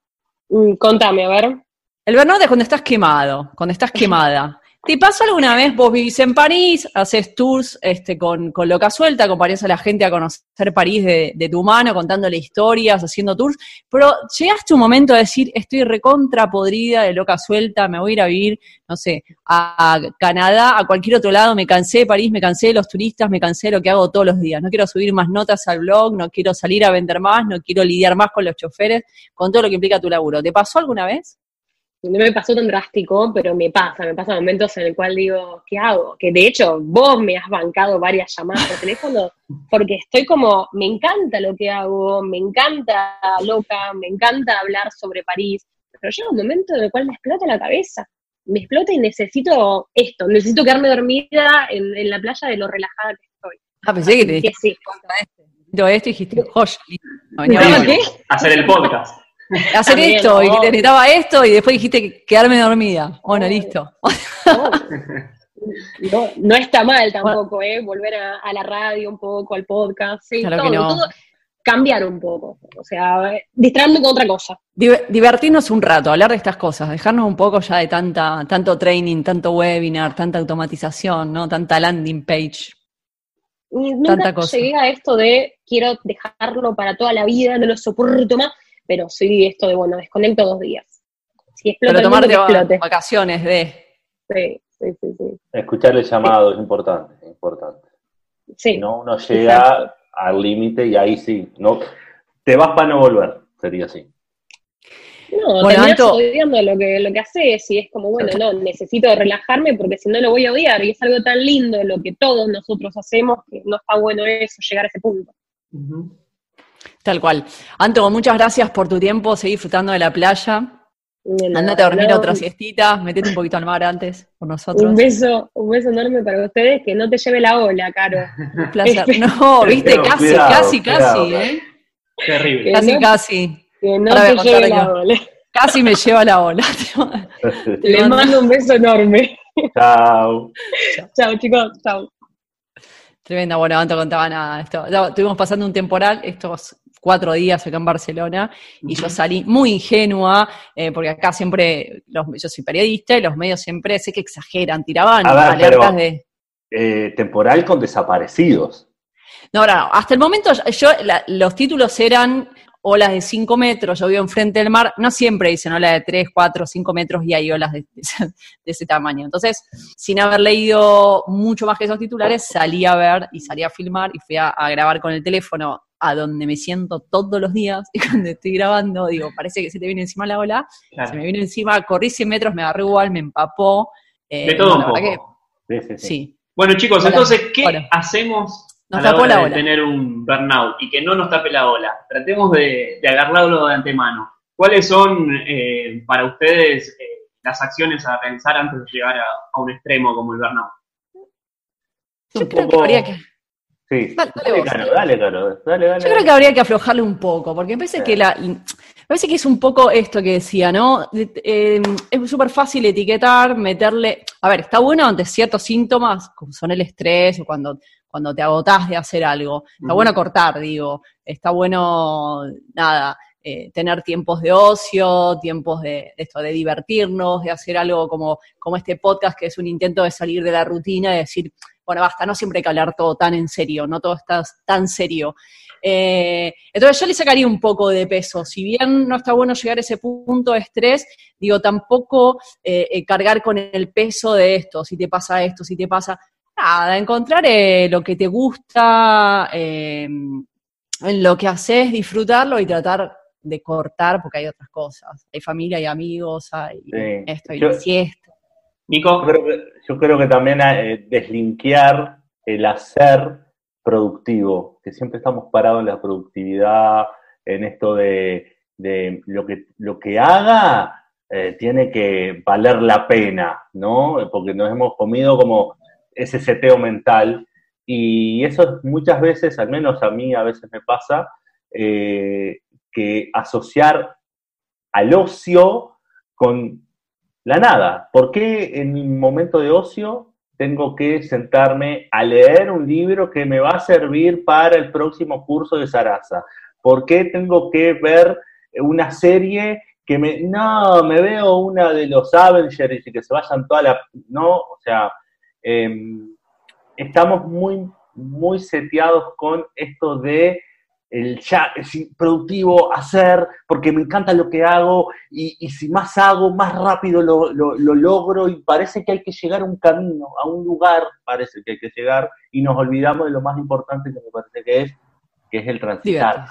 Mm, contame, a ver. El burnout es cuando estás quemado, cuando estás quemada. ¿Te pasó alguna vez, vos vivís en París, haces tours este, con, Loca Suelta, acompañás a la gente a conocer París de, de tu mano, contándole historias, haciendo tours, pero llegaste un momento a decir, estoy recontra podrida de Loca Suelta, me voy a ir a vivir, no sé, a, a Canadá, a cualquier otro lado, me cansé de París, me cansé de los turistas, me cansé de lo que hago todos los días, no quiero subir más notas al blog, no quiero salir a vender más, no quiero lidiar más con los choferes, con todo lo que implica tu laburo. ¿Te pasó alguna vez? No me pasó tan drástico, pero me pasa, me pasa momentos en el cual digo, ¿qué hago? Que de hecho vos me has bancado varias llamadas por teléfono porque estoy como, me encanta lo que hago, me encanta loca, me encanta hablar sobre París, pero llega un momento en el cual me explota la cabeza, me explota y necesito esto, necesito quedarme dormida en, en la playa de lo relajada que estoy. Ah, pensé que te dijiste sí. esto y dijiste. Hacer el podcast. Hacer También, esto, y no. que te necesitaba esto, y después dijiste que quedarme dormida. Bueno, No. listo. No, no, no está mal tampoco, ¿eh? Volver a, a la radio un poco, al podcast, sí, Claro todo, que no. todo. cambiar un poco, o sea, distraerme con otra cosa. Diver- divertirnos un rato, hablar de estas cosas, dejarnos un poco ya de tanta, tanto training, tanto webinar, tanta automatización, ¿no? Tanta landing page. Y nunca Tanta cosa. llegué a esto de quiero dejarlo para toda la vida, no lo soporto más, pero soy esto de, bueno, desconecto dos días. Si explota Pero el mundo, tomarte vacaciones de... Sí, sí, sí, sí. Escuchar el llamado es importante, es importante. Sí, Si no, uno llega al límite y ahí sí, no, te vas para no volver, sería así. No, Bueno, terminás Anto- odiando lo que, lo que haces y es como, bueno, no, necesito relajarme porque si no lo voy a odiar y es algo tan lindo lo que todos nosotros hacemos que no está bueno eso, llegar a ese punto. Ujú. Tal cual. Anto, muchas gracias por tu tiempo, seguí disfrutando de la playa. Andate a dormir no, otra siestita, metete un poquito al mar antes por nosotros. Un beso, un beso enorme para ustedes, que no te lleve la ola, Caro. Un placer. No, viste, Pero casi, cuidado, casi, cuidado. casi, ¿eh? Terrible. Casi, no- casi. Que no Ahora te lleve la ola. Casi me lleva la ola. Les mando un beso enorme. Chao. chao, chicos, chao. Tremenda, bueno, Anto contaba nada. Esto, ya estuvimos pasando un temporal estos cuatro días acá en Barcelona y yo salí muy ingenua, eh, porque acá siempre, los, yo soy periodista y los medios siempre sé que exageran, tiraban ver, alertas pero- de... Eh, temporal con desaparecidos. No, no, no. Hasta el momento yo, la- los títulos eran olas de 5 metros, yo vivo enfrente del mar, no siempre dicen olas de 3, 4, 5 metros y hay olas de, ese- de ese tamaño. Entonces, sin haber leído mucho más que esos titulares, salí a ver y salí a filmar y fui a, a grabar con el teléfono a donde me siento todos los días y cuando estoy grabando digo, parece que se te viene encima la ola, Claro. se me vino encima, corrí 100 metros, me agarré igual, me empapó. eh, De todo no, un poco. que Sí, sí, sí. sí. Bueno, chicos, Hola. entonces, ¿qué Hola. hacemos Nos a la tapó hora la de tener un burnout y que no nos tape la ola? Tratemos de, de agarrarlo de antemano. ¿Cuáles son eh, para ustedes eh, las acciones a realizar antes de llegar a, a un extremo como el burnout? Yo Un creo que habría que... Sí. Dale, dale Dale, vos. Caro, dale, Caro, dale, dale. Yo creo que habría que aflojarle un poco, porque me parece que la, me parece que es un poco esto que decía, ¿no? Eh, es súper fácil etiquetar, meterle, a ver, está bueno ante ciertos síntomas, como son el estrés o cuando, cuando te agotás de hacer algo. Está bueno cortar, digo. Está bueno, nada, eh, tener tiempos de ocio, tiempos de, esto, de divertirnos, de hacer algo como, como este podcast, que es un intento de salir de la rutina, de decir, bueno, basta, no siempre hay que hablar todo tan en serio, no todo está tan serio. Eh, entonces yo le sacaría un poco de peso. Si bien no está bueno llegar a ese punto de estrés, digo, tampoco eh, cargar con el peso de esto, si te pasa esto, si te pasa... Nada, encontrar lo que te gusta, en lo que haces, disfrutarlo y tratar de cortar, porque hay otras cosas. Hay familia, hay amigos, hay Sí. esto, hay Yo- la siesta. Yo Nico, creo que, yo creo que también eh, deslinkear el hacer productivo, que siempre estamos parados en la productividad, en esto de, de lo, que, lo que haga eh, tiene que valer la pena, ¿no? Porque nos hemos comido como ese seteo mental y eso muchas veces, al menos a mí a veces me pasa, eh, que asociar al ocio con la nada. ¿Por qué en mi momento de ocio tengo que sentarme a leer un libro que me va a servir para el próximo curso de Sarasa? ¿Por qué tengo que ver una serie que me... No, me veo una de los Avengers y que se vayan toda la... No, o sea, em, estamos muy, muy seteados con esto de el ya, es productivo, hacer, porque me encanta lo que hago, y, y si más hago, más rápido lo, lo- lo logro, y parece que hay que llegar a un camino, a un lugar, parece que hay que llegar, y nos olvidamos de lo más importante que me parece que es, que es el transitar.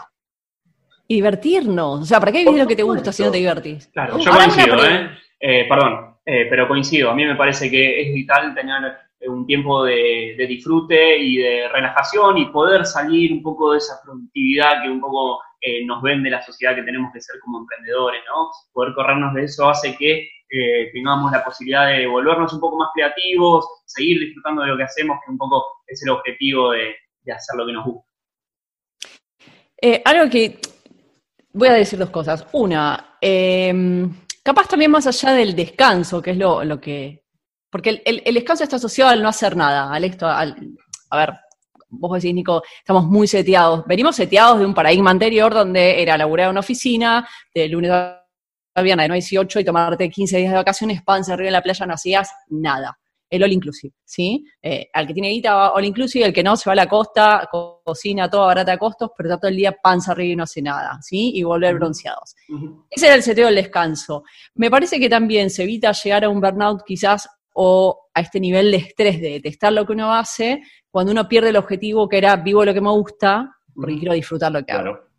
Y divertirnos. O sea, ¿para qué vivir lo que te gusta si no te divertís? claro, yo coincido, ¿eh? Eh, Perdón, eh, pero coincido. A mí me parece que es vital tener un tiempo de, disfrute y de relajación y poder salir un poco de esa productividad que un poco eh, nos vende la sociedad que tenemos que ser como emprendedores, ¿no? Poder corrernos de eso hace que eh, tengamos la posibilidad de volvernos un poco más creativos, seguir disfrutando de lo que hacemos, que un poco es el objetivo de, hacer lo que nos gusta. Eh, algo que voy a decir dos cosas. Una, eh, capaz también más allá del descanso, que es lo, lo que. Porque el, el- el descanso está asociado al no hacer nada, al esto, al, a ver, vos decís, Nico, estamos muy seteados. Venimos seteados de un paradigma anterior donde era laburar en una oficina, de lunes a viernes de 9 a 18 y tomarte 15 días de vacaciones, panza arriba en la playa, no hacías nada. El all inclusive, ¿sí? Eh, al que tiene guita va all inclusive, el que no se va a la costa, co- cocina todo barata a costos, pero está todo el día panza arriba y no hace nada, ¿sí? Y volver bronceados. Ese era el seteo del descanso. Me parece que también se evita llegar a un burnout quizás o a este nivel de estrés de detestar lo que uno hace cuando uno pierde el objetivo que era vivo lo que me gusta porque quiero disfrutar lo que hago. Claro.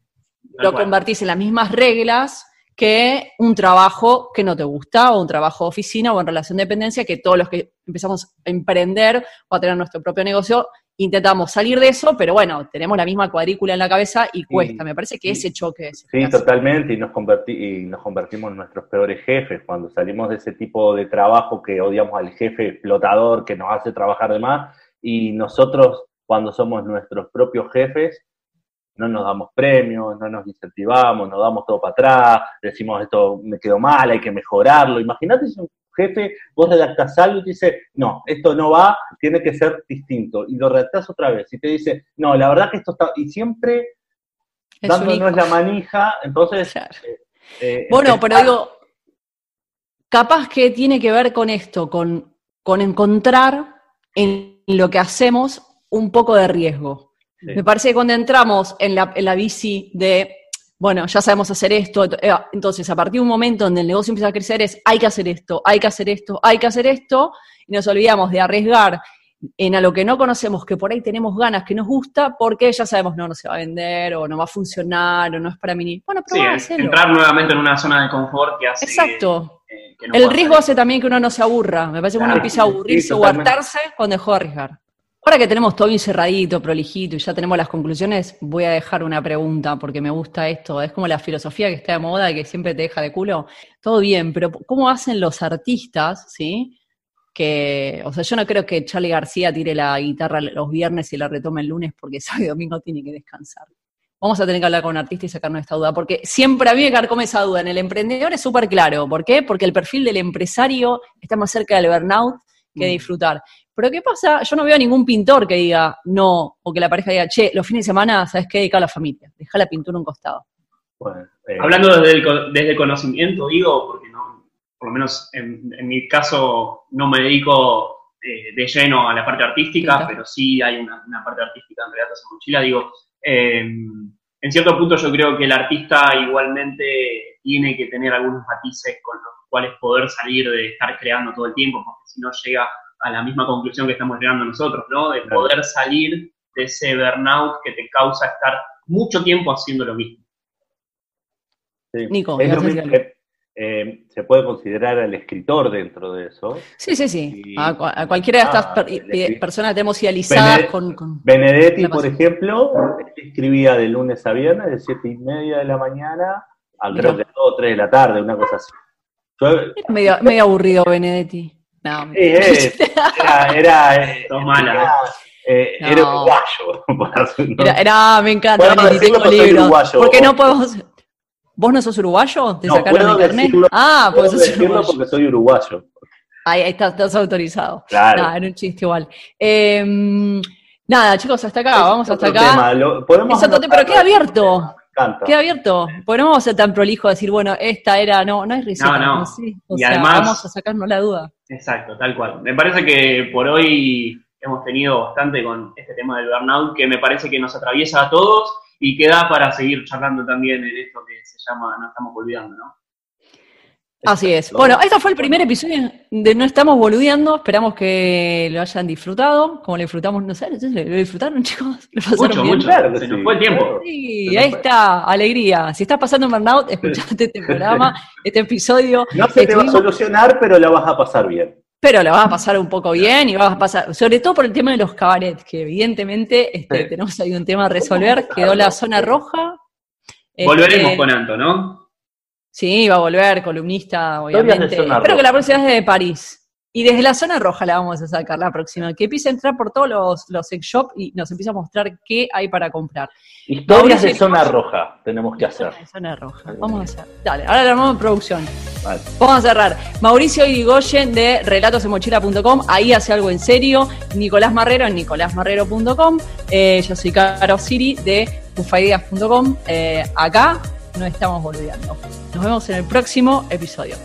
Lo cual. convertís en las mismas reglas que un trabajo que no te gusta o un trabajo de oficina o en relación de dependencia que todos los que empezamos a emprender o a tener nuestro propio negocio intentamos salir de eso, pero bueno, tenemos la misma cuadrícula en la cabeza y cuesta. Me parece que ese choque es Sí, totalmente, y nos, converti y nos convertimos en nuestros peores jefes cuando salimos de ese tipo de trabajo que odiamos al jefe explotador que nos hace trabajar de más, y nosotros cuando somos nuestros propios jefes no nos damos premios, no nos incentivamos, nos damos todo para atrás, decimos esto me quedó mal, hay que mejorarlo. Imagínate si un jefe, vos redactás algo y te dice, no, esto no va, tiene que ser distinto, y lo redactás otra vez, y te dice, no, la verdad que esto está, y siempre Es dándonos la manija, entonces... Claro. eh, Bueno, empezar- pero digo, capaz que tiene que ver con esto, con, con encontrar en lo que hacemos un poco de riesgo. Sí. Me parece que cuando entramos en la, en la bici de, bueno, ya sabemos hacer esto, eh, entonces a partir de un momento donde el negocio empieza a crecer es, hay que hacer esto, hay que hacer esto, hay que hacer esto, y nos olvidamos de arriesgar en a lo que no conocemos, que por ahí tenemos ganas, que nos gusta, porque ya sabemos, no, no se va a vender, o no va a funcionar, o no es para mí. Bueno, Sí, en- hacelo. entrar nuevamente en una zona de confort que hace Exacto. que, que no El riesgo hace también que uno no se aburra. Me parece que uno Claro, empieza a sí, aburrirse o totalmente. hartarse cuando dejó de arriesgar. Ahora que tenemos todo encerradito, prolijito y ya tenemos las conclusiones, voy a dejar una pregunta porque me gusta esto. Es como la filosofía que está de moda y que siempre te deja de culo. Todo bien, pero ¿cómo hacen los artistas, sí? Que, o sea, yo no creo que Charlie García tire la guitarra los viernes y la retome el lunes porque sábado y domingo tiene que descansar. Vamos a tener que hablar con un artista y sacarnos esta duda, porque siempre a mí me carcome esa duda. En el emprendedor es súper claro. ¿Por qué? Porque el perfil del empresario está más cerca del burnout que de Mm. disfrutar. Pero ¿qué pasa? Yo no veo a ningún pintor que diga no, o que la pareja diga, che, los fines de semana, ¿sabes qué? Dedica a la familia. Deja la pintura a un costado. Bueno, eh, Hablando desde el, desde el conocimiento, digo, porque no, por lo menos en, en mi caso no me dedico eh, de lleno a la parte artística, pero sí hay una, una parte artística en Relatos en Mochila. Digo, eh, en cierto punto yo creo que el artista igualmente tiene que tener algunos matices con los cuales poder salir de estar creando todo el tiempo, porque si no llega a la misma conclusión que estamos llegando nosotros, ¿no? De poder salir de ese burnout que te causa estar mucho tiempo haciendo lo mismo. sí. Nico, Es lo mismo que, eh, se puede considerar al escritor dentro de eso. Sí, sí, sí. Y- A, cua- a cualquiera de estas Ah, per- eh, personas tenemos idealizadas Benedetti- con, con- Benedetti, por ejemplo, escribía de lunes a viernes, de siete y media de la mañana a creo que 2 o 3 de la tarde, una cosa así. Yo, Era medio, medio aburrido Benedetti. No, me- eh, eh, era, era, eh, Sos mala. era, eh, No. era uruguayo. así- no- Era, era- me encanta, tengo porque soy libros. uruguayo. ¿Por qué no podemos...? ¿Vos no sos uruguayo? ¿Te No, sacaron puedo el carnet? Ah, Puedo pues sos decirlo uruguayo. porque soy uruguayo. Ahí, estás, autorizado. Claro. Nada, era un chiste igual. Eh, nada, chicos, hasta acá, vamos hasta acá. tema, lo- podemos Es otro tema, pero queda abierto. Encanta. Queda abierto. Porque no vamos a ser tan prolijo a decir, bueno, esta era, no, no hay receta. No, no. sé. O Y sea, además- vamos a sacarnos la duda. Exacto, tal cual. Me parece que por hoy hemos tenido bastante con este tema del burnout, que me parece que nos atraviesa a todos y que da para seguir charlando también en esto que se llama No estamos olvidando, ¿no? Así es. Bueno, este fue el primer episodio de No Estamos Boludeando. Esperamos que lo hayan disfrutado. Como lo disfrutamos, no sé, ¿lo disfrutaron, chicos? ¿Lo pasaron Mucho, bien? mucho. Claro que Se sí, nos fue el tiempo. Sí, Se ahí fue. está, alegría. Si estás pasando un burnout, escuchate este programa, este episodio. No se te va a solucionar, pero la vas a pasar bien. Pero la vas a pasar un poco bien y vas a pasar, sobre todo por el tema de los cabarets, que evidentemente este, Sí. tenemos ahí un tema a resolver. Quedó la zona roja. Este, Volveremos con Anto, ¿no? Sí, va a volver, columnista, de obviamente. Espero que la próxima es desde París. Y desde la zona roja la vamos a sacar la próxima. Que empiece a entrar por todos los, los sex shop y nos empieza a mostrar qué hay para comprar. Historias de zona roja tenemos que hacer. Zona roja. Vamos a hacer. Dale, ahora la armamos en producción. Vale. Vamos a cerrar. Mauricio Irigoyen de relatosemochila.com, ahí hace algo en serio. Nicolás Marrero en nicolásmarrero.com. Eh, yo soy Caro Siri de bufaideas.com. Eh, acá no estamos boludeando. Nos vemos en el próximo episodio.